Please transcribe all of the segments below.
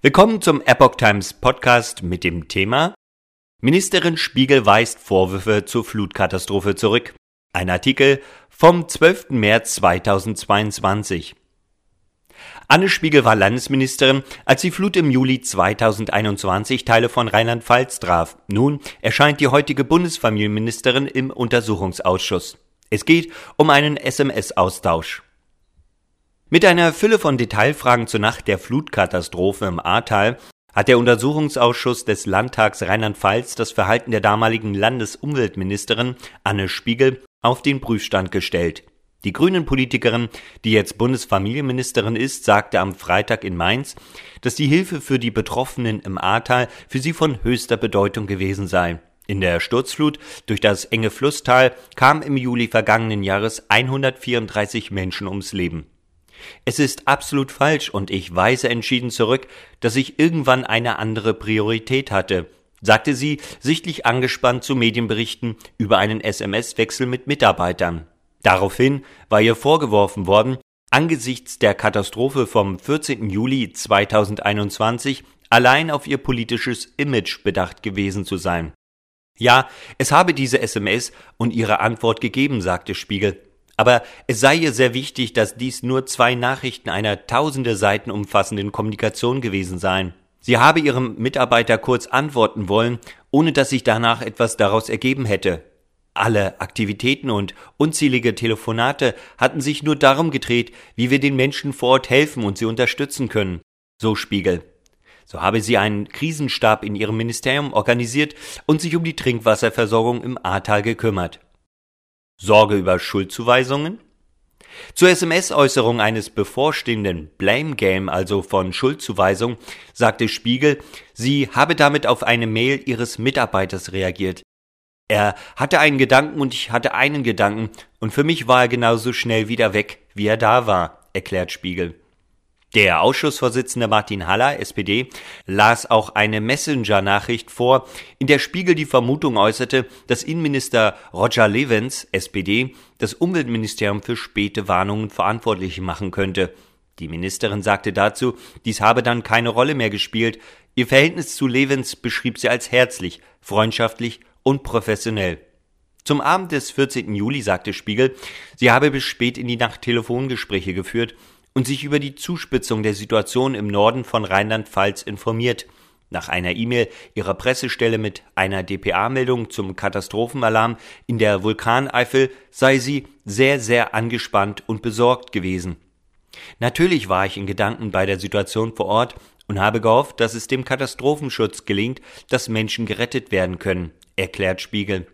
Willkommen zum Epoch Times Podcast mit dem Thema Ministerin Spiegel weist Vorwürfe zur Flutkatastrophe zurück. Ein Artikel vom 12. März 2022. Anne Spiegel war Landesministerin, als die Flut im Juli 2021 Teile von Rheinland-Pfalz traf. Nun erscheint die heutige Bundesfamilienministerin im Untersuchungsausschuss. Es geht um einen SMS-Austausch. Mit einer Fülle von Detailfragen zur Nacht der Flutkatastrophe im Ahrtal hat der Untersuchungsausschuss des Landtags Rheinland-Pfalz das Verhalten der damaligen Landesumweltministerin Anne Spiegel auf den Prüfstand gestellt. Die Grünen-Politikerin, die jetzt Bundesfamilienministerin ist, sagte am Freitag in Mainz, dass die Hilfe für die Betroffenen im Ahrtal für sie von höchster Bedeutung gewesen sei. In der Sturzflut durch das enge Flusstal kamen im Juli vergangenen Jahres 134 Menschen ums Leben. Es ist absolut falsch und ich weise entschieden zurück, dass ich irgendwann eine andere Priorität hatte, sagte sie, sichtlich angespannt zu Medienberichten über einen SMS-Wechsel mit Mitarbeitern. Daraufhin war ihr vorgeworfen worden, angesichts der Katastrophe vom 14. Juli 2021 allein auf ihr politisches Image bedacht gewesen zu sein. Ja, es habe diese SMS und ihre Antwort gegeben, sagte Spiegel. Aber es sei ihr sehr wichtig, dass dies nur zwei Nachrichten einer tausende Seiten umfassenden Kommunikation gewesen seien. Sie habe ihrem Mitarbeiter kurz antworten wollen, ohne dass sich danach etwas daraus ergeben hätte. Alle Aktivitäten und unzählige Telefonate hatten sich nur darum gedreht, wie wir den Menschen vor Ort helfen und sie unterstützen können. So Spiegel. So habe sie einen Krisenstab in ihrem Ministerium organisiert und sich um die Trinkwasserversorgung im Ahrtal gekümmert. Sorge über Schuldzuweisungen? Zur SMS-Äußerung eines bevorstehenden Blame Game, also von Schuldzuweisung, sagte Spiegel, sie habe damit auf eine Mail ihres Mitarbeiters reagiert. Er hatte einen Gedanken und ich hatte einen Gedanken, und für mich war er genauso schnell wieder weg, wie er da war, erklärt Spiegel. Der Ausschussvorsitzende Martin Haller, SPD, las auch eine Messenger-Nachricht vor, in der Spiegel die Vermutung äußerte, dass Innenminister Roger Levens, SPD, das Umweltministerium für späte Warnungen verantwortlich machen könnte. Die Ministerin sagte dazu, dies habe dann keine Rolle mehr gespielt. Ihr Verhältnis zu Levens beschrieb sie als herzlich, freundschaftlich und professionell. Zum Abend des 14. Juli sagte Spiegel, sie habe bis spät in die Nacht Telefongespräche geführt und sich über die Zuspitzung der Situation im Norden von Rheinland-Pfalz informiert. Nach einer E-Mail ihrer Pressestelle mit einer DPA-Meldung zum Katastrophenalarm in der Vulkaneifel sei sie sehr, sehr angespannt und besorgt gewesen. Natürlich war ich in Gedanken bei der Situation vor Ort und habe gehofft, dass es dem Katastrophenschutz gelingt, dass Menschen gerettet werden können, erklärt Spiegel.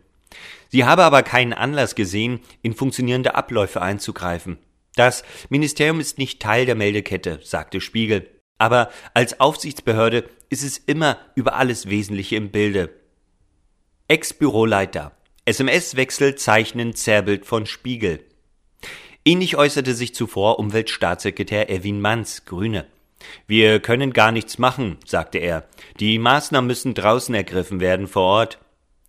Sie habe aber keinen Anlass gesehen, in funktionierende Abläufe einzugreifen. Das Ministerium ist nicht Teil der Meldekette, sagte Spiegel. Aber als Aufsichtsbehörde ist es immer über alles Wesentliche im Bilde. Ex-Büroleiter. SMS-Wechsel zeichnen Zerrbild von Spiegel. Ähnlich äußerte sich zuvor Umweltstaatssekretär Erwin Manz, Grüne. Wir können gar nichts machen, sagte er. Die Maßnahmen müssen draußen ergriffen werden vor Ort.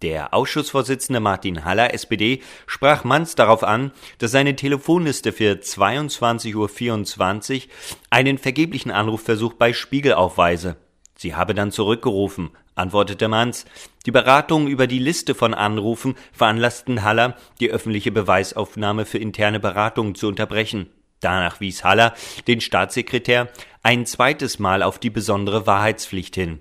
Der Ausschussvorsitzende Martin Haller, SPD, sprach Manz darauf an, dass seine Telefonliste für 22.24 Uhr einen vergeblichen Anrufversuch bei Spiegel aufweise. Sie habe dann zurückgerufen, antwortete Manz. Die Beratungen über die Liste von Anrufen veranlassten Haller, die öffentliche Beweisaufnahme für interne Beratungen zu unterbrechen. Danach wies Haller den Staatssekretär ein zweites Mal auf die besondere Wahrheitspflicht hin.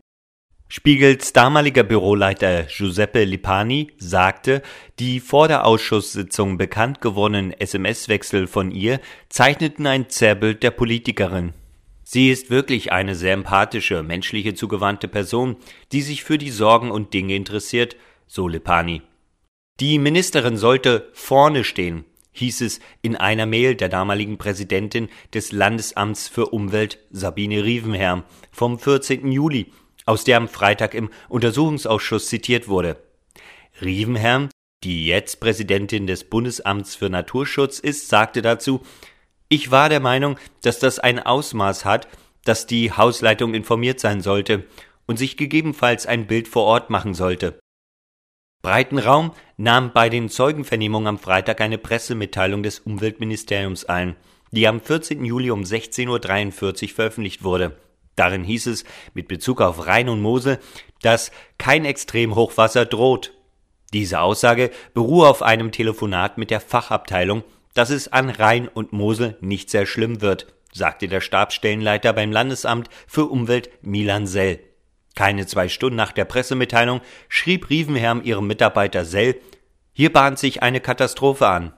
Spiegels damaliger Büroleiter Giuseppe Lipani sagte, die vor der Ausschusssitzung bekannt gewonnenen SMS-Wechsel von ihr zeichneten ein Zerrbild der Politikerin. Sie ist wirklich eine sehr empathische, menschliche zugewandte Person, die sich für die Sorgen und Dinge interessiert, so Lipani. Die Ministerin sollte vorne stehen, hieß es in einer Mail der damaligen Präsidentin des Landesamts für Umwelt Sabine Rievenherr vom 14. Juli aus der am Freitag im Untersuchungsausschuss zitiert wurde. Rievenherrn, die jetzt Präsidentin des Bundesamts für Naturschutz ist, sagte dazu, ich war der Meinung, dass das ein Ausmaß hat, dass die Hausleitung informiert sein sollte und sich gegebenenfalls ein Bild vor Ort machen sollte. Breiten Raum nahm bei den Zeugenvernehmungen am Freitag eine Pressemitteilung des Umweltministeriums ein, die am 14. Juli um 16.43 Uhr veröffentlicht wurde. Darin hieß es mit Bezug auf Rhein und Mosel, dass kein Extremhochwasser droht. Diese Aussage beruhe auf einem Telefonat mit der Fachabteilung, dass es an Rhein und Mosel nicht sehr schlimm wird, sagte der Stabsstellenleiter beim Landesamt für Umwelt Milan Sell. Keine zwei Stunden nach der Pressemitteilung schrieb Rievenherm ihrem Mitarbeiter Sell, hier bahnt sich eine Katastrophe an.